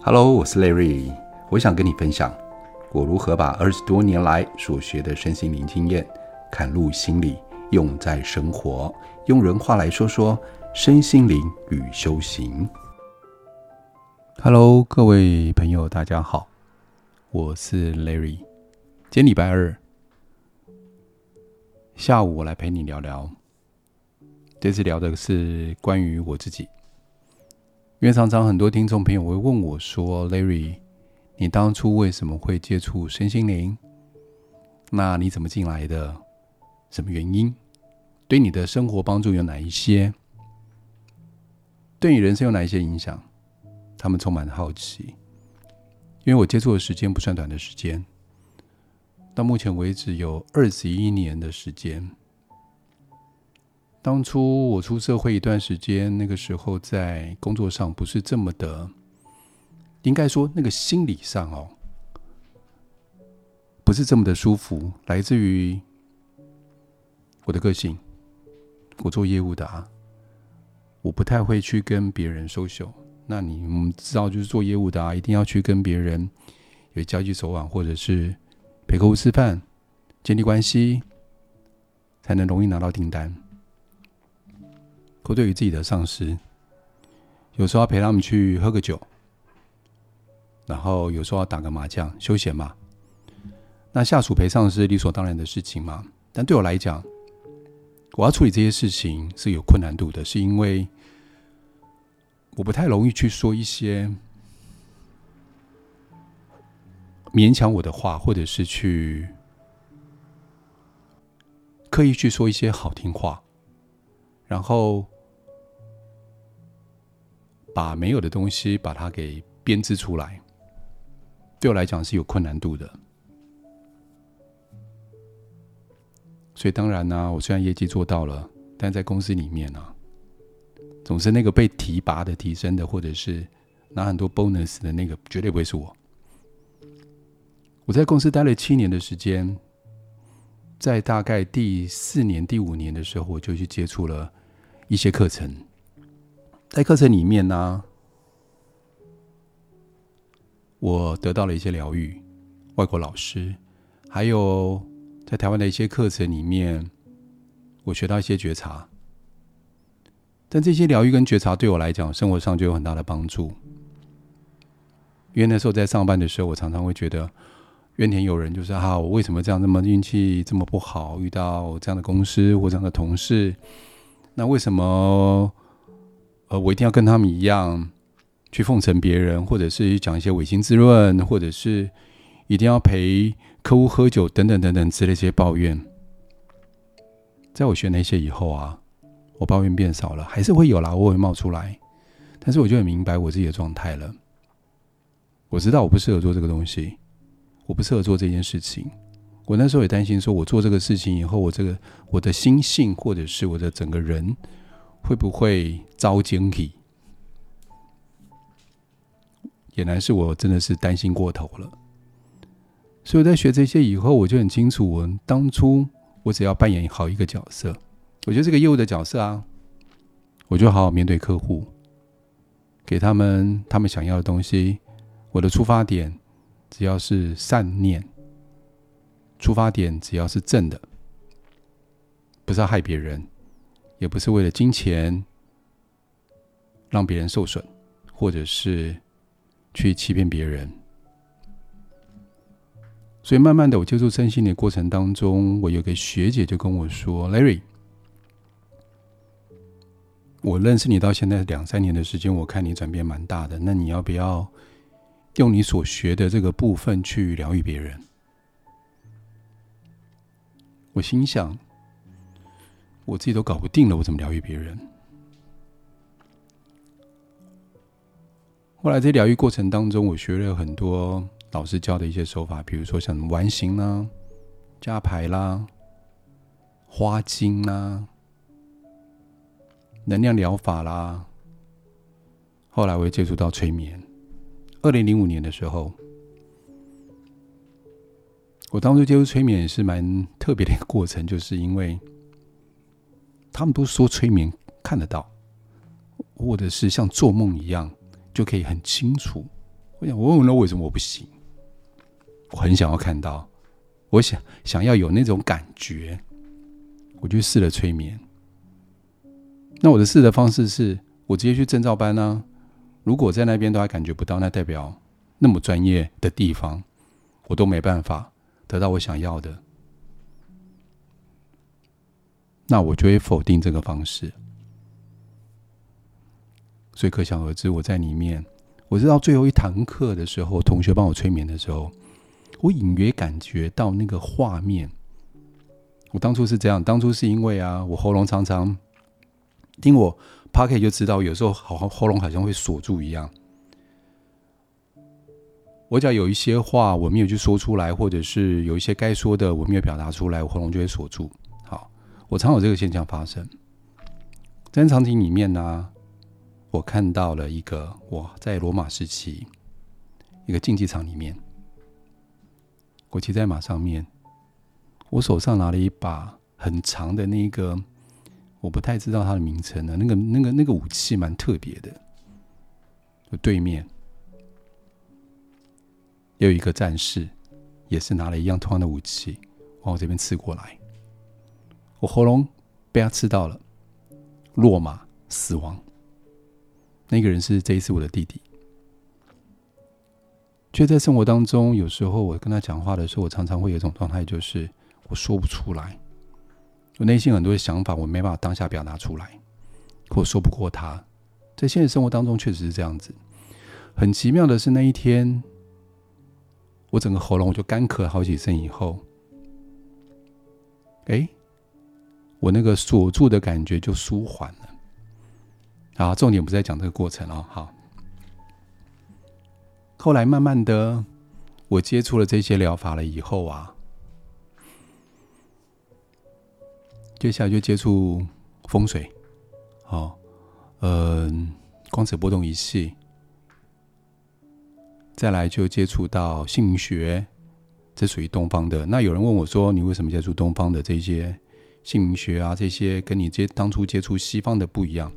Hello，我是 Larry，我想跟你分享我如何把二十多年来所学的身心灵经验嵌入心里，用在生活。用人话来说说身心灵与修行。Hello，各位朋友，大家好，我是 Larry。今天礼拜二下午，我来陪你聊聊。这次聊的是关于我自己。因为常常很多听众朋友会问我说：“Larry，你当初为什么会接触身心灵？那你怎么进来的？什么原因？对你的生活帮助有哪一些？对你人生有哪一些影响？”他们充满好奇。因为我接触的时间不算短的时间，到目前为止有二十一年的时间。当初我出社会一段时间，那个时候在工作上不是这么的，应该说那个心理上哦，不是这么的舒服，来自于我的个性。我做业务的啊，我不太会去跟别人 social。那你们知道，就是做业务的啊，一定要去跟别人有交际手腕，或者是陪客户吃饭，建立关系，才能容易拿到订单。或对于自己的上司，有时候要陪他们去喝个酒，然后有时候要打个麻将，休闲嘛。那下属陪上司理所当然的事情嘛。但对我来讲，我要处理这些事情是有困难度的，是因为我不太容易去说一些勉强我的话，或者是去刻意去说一些好听话，然后。把没有的东西把它给编织出来，对我来讲是有困难度的。所以当然呢、我虽然业绩做到了，但在公司里面呢、啊，总是那个被提拔的、提升的，或者是拿很多 bonus 的那个，绝对不会是我。我在公司待了七年的时间，在大概第四年、第五年的时候，我就去接触了一些课程。在课程里面呢，我得到了一些疗愈，外国老师，还有在台湾的一些课程里面，我学到一些觉察。但这些疗愈跟觉察对我来讲，生活上就有很大的帮助。因为那时候在上班的时候，我常常会觉得怨天尤人，就是啊，我为什么这样，这么运气这么不好，遇到这样的公司或这样的同事？那为什么？呃，我一定要跟他们一样去奉承别人，或者是讲一些违心之论，或者是一定要陪客户喝酒等等等等之类这些抱怨。在我学那些以后啊，我抱怨变少了，还是会有啦，我会冒出来，但是我就很明白我自己的状态了。我知道我不适合做这个东西，我不适合做这件事情。我那时候也担心，说我做这个事情以后，我这个我的心性或者是我的整个人。会不会遭惊喜？也难是我真的是担心过头了。所以我在学这些以后，我就很清楚，我当初我只要扮演好一个角色，我觉得这个业务的角色啊，我就好好面对客户，给他们他们想要的东西。我的出发点只要是善念，出发点只要是正的，不是要害别人。也不是为了金钱让别人受损，或者是去欺骗别人。所以慢慢的，我接触身心的过程当中，我有个学姐就跟我说：“Larry，我认识你到现在两三年的时间，我看你转变蛮大的。那你要不要用你所学的这个部分去疗愈别人？”我心想。我自己都搞不定了，我怎么疗愈别人？后来在疗愈过程当中，我学了很多老师教的一些手法，比如说像完形啦、加牌啦、花精啦、能量疗法啦。后来我也接触到催眠。二零零五年的时候，我当初接触催眠也是蛮特别的一个过程，就是因为。他们都说催眠看得到，或者是像做梦一样，就可以很清楚我想，我问了为什么我不行？我很想要看到，我想想要有那种感觉，我就试了催眠。那我的试的方式是我直接去证照班呢、啊。如果在那边都还感觉不到，那代表那么专业的地方，我都没办法得到我想要的，那我就会否定这个方式。所以可想而知，我在里面，我知道最后一堂课的时候，同学帮我催眠的时候，我隐约感觉到那个画面。我当初是这样，当初是因为啊，我喉咙常常听我 Podcast 就知道，有时候好像喉咙好像会锁住一样。我只要有一些话我没有去说出来，或者是有一些该说的我没有表达出来，我喉咙就会锁住。我常有这个现象发生。在场景里面呢。我看到了一个我在罗马时期一个竞技场里面，我骑在马上面，我手上拿了一把很长的那个，我不太知道它的名称呢。那个那个那个武器蛮特别的。我对面有一个战士，也是拿了一样同样的武器往我这边刺过来，我喉咙被他刺到了，落马死亡。那个人是这一次我的弟弟，却在生活当中，有时候我跟他讲话的时候，我常常会有一种状态，就是我说不出来，我内心很多的想法，我没办法当下表达出来，或说不过他。在现实生活当中，确实是这样子。很奇妙的是，那一天，我整个喉咙我就干咳好几声以后，哎，我那个锁住的感觉就舒缓了。啊，重点不是在讲这个过程哦。好，后来慢慢的，我接触了这些疗法了以后啊，接下来就接触风水，哦，嗯，光子波动仪器，再来就接触到姓名学，这属于东方的。那有人问我说：“你为什么接触东方的这些姓名学啊？这些跟你接当初接触西方的不一样？”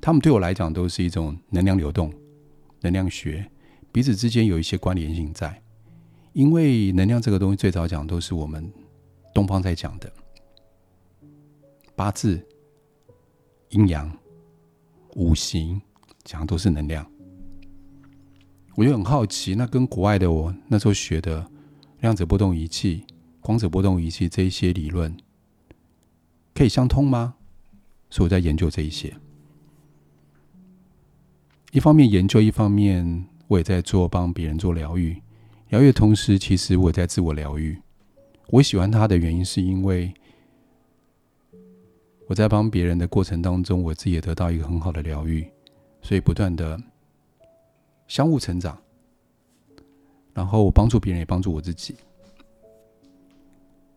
他们对我来讲都是一种能量流动、能量学，彼此之间有一些关联性在。因为能量这个东西最早讲都是我们东方在讲的，八字、阴阳、五行讲的都是能量。我就很好奇，那跟国外的我那时候学的量子波动仪器、光子波动仪器这一些理论可以相通吗？所以我在研究这一些。一方面研究，一方面我也在做帮别人做疗愈。疗愈的同时，其实我也在自我疗愈。我喜欢他的原因，是因为我在帮别人的过程当中，我自己也得到一个很好的疗愈，所以不断的相互成长。然后我帮助别人，也帮助我自己。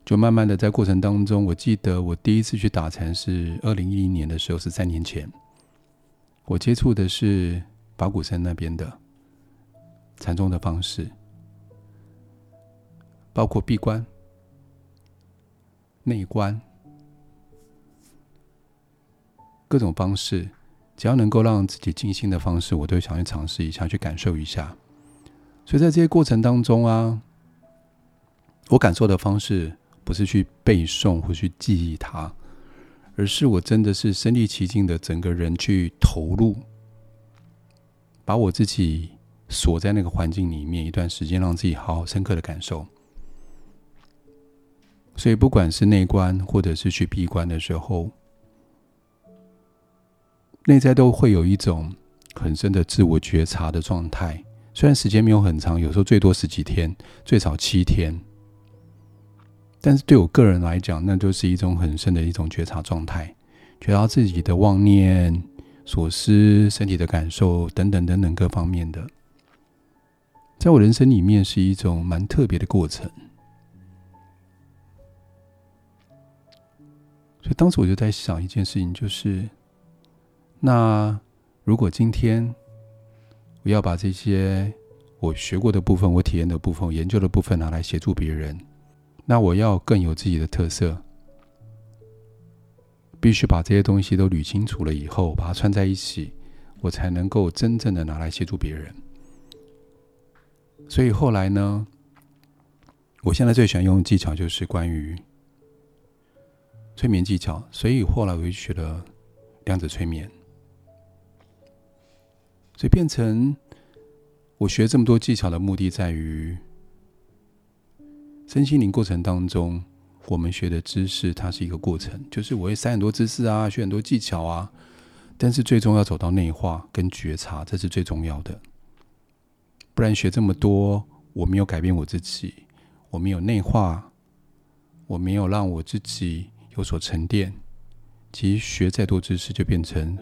就慢慢的在过程当中，我记得我第一次去打禅是二零一零年的时候，是三年前。我接触的是法鼓山那边的禅宗的方式，包括闭关、内观各种方式，只要能够让自己静心的方式，我都想去尝试一下，去感受一下。所以在这些过程当中啊，我感受的方式不是去背诵或去记忆它。而是我真的是身临其境的整个人去投入，把我自己锁在那个环境里面一段时间，让自己好好深刻的感受。所以不管是内观或者是去闭关的时候，内在都会有一种很深的自我觉察的状态。虽然时间没有很长，有时候最多十几天，最少七天。但是对我个人来讲，那就是一种很深的一种觉察状态，觉察自己的妄念、所思、身体的感受等等等等各方面的，在我人生里面是一种蛮特别的过程。所以当时我就在想一件事情，就是那如果今天我要把这些我学过的部分、我体验的部分、我研究的部分拿来协助别人。那我要更有自己的特色，必须把这些东西都捋清楚了以后，把它串在一起，我才能够真正的拿来协助别人。所以后来呢，我现在最喜欢用的技巧就是关于催眠技巧，所以后来我就学了量子催眠，所以变成我学这么多技巧的目的在于身心灵过程当中，我们学的知识它是一个过程，就是我会塞很多知识啊，学很多技巧啊，但是最终要走到内化跟觉察，这是最重要的。不然学这么多，我没有改变我自己，我没有内化，我没有让我自己有所沉淀。其实学再多知识，就变成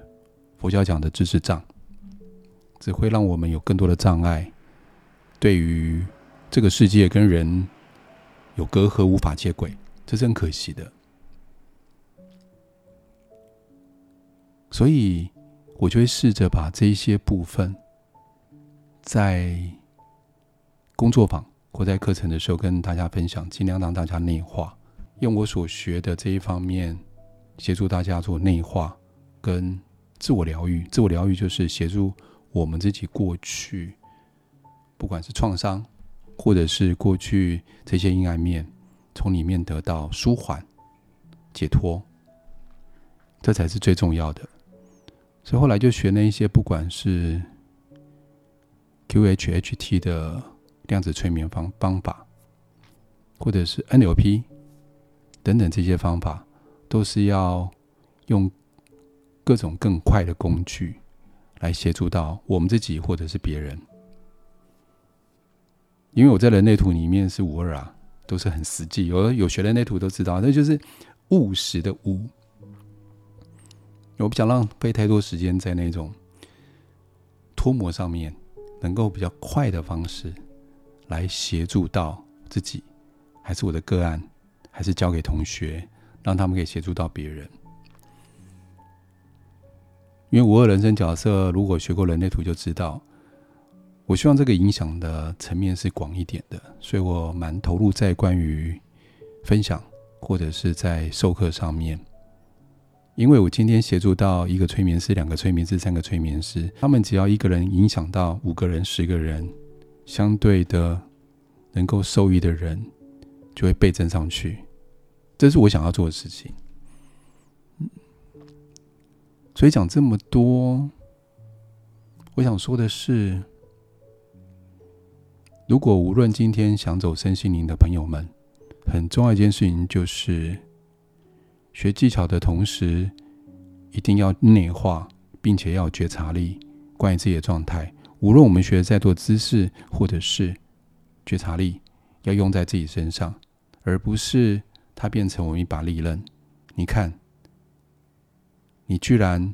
佛教讲的知识障，只会让我们有更多的障碍，对于这个世界跟人有隔阂，无法接轨，这是很可惜的。所以，我就会试着把这一些部分。在工作坊或在课程的时候，跟大家分享，尽量让大家内化，用我所学的这一方面，协助大家做内化跟自我疗愈。自我疗愈就是协助我们自己过去，不管是创伤，或者是过去这些阴暗面，从里面得到舒缓、解脱，这才是最重要的。所以后来就学那一些，不管是。QHHT 的量子催眠方方法，或者是 NLP 等等这些方法，都是要用各种更快的工具来协助到我们自己或者是别人。因为我在人类图里面是五二啊，都是很实际。有有学人类图都知道，那就是务实的务。我不想浪费太多时间在那种脱模上面。能够比较快的方式来协助到自己，还是我的个案，还是交给同学，让他们可以协助到别人。因为五二人生角色，如果学过人类图就知道，我希望这个影响的层面是广一点的，所以我蛮投入在关于分享或者是在授课上面。因为我今天协助到一个催眠师、两个催眠师、三个催眠师，他们只要一个人影响到五个人、十个人，相对的能够受益的人就会倍增上去。这是我想要做的事情。所以讲这么多，我想说的是，如果无论今天想走身心灵的朋友们，很重要一件事情就是。学技巧的同时，一定要内化，并且要觉察力，关于自己的状态。无论我们学的再多知识，或者是觉察力，要用在自己身上，而不是它变成我们一把利刃。你看，你居然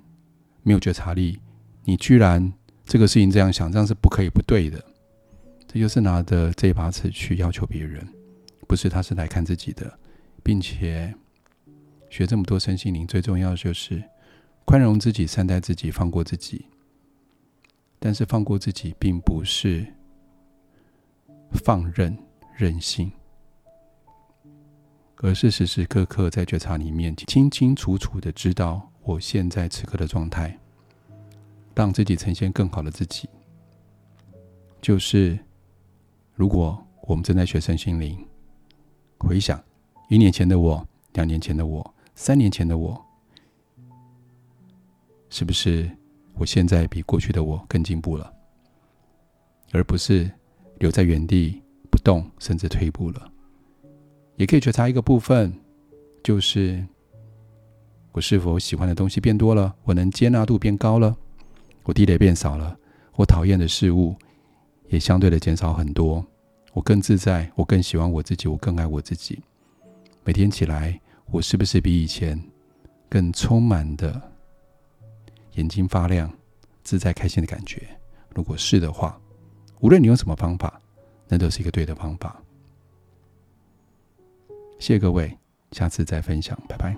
没有觉察力，你居然这个事情这样想，这样是不可以、不对的。这就是拿着这把尺去要求别人，不是，他是来看自己的，并且。学这么多身心灵，最重要的就是宽容自己、善待自己、放过自己。但是放过自己，并不是放任任性，而是时时刻刻在觉察里面，清清楚楚的知道我现在此刻的状态，让自己呈现更好的自己。就是如果我们正在学身心灵，回想一年前的我，两年前的我。三年前的我，是不是我现在比过去的我更进步了，而不是留在原地不动，甚至退步了？也可以觉察一个部分，就是我是否喜欢的东西变多了，我能接纳度变高了，我地雷变少了，我讨厌的事物也相对的减少很多，我更自在，我更喜欢我自己，我更爱我自己，每天起来。我是不是比以前更充满的眼睛发亮、自在开心的感觉？如果是的话，无论你用什么方法，那都是一个对的方法。谢谢各位，下次再分享，拜拜。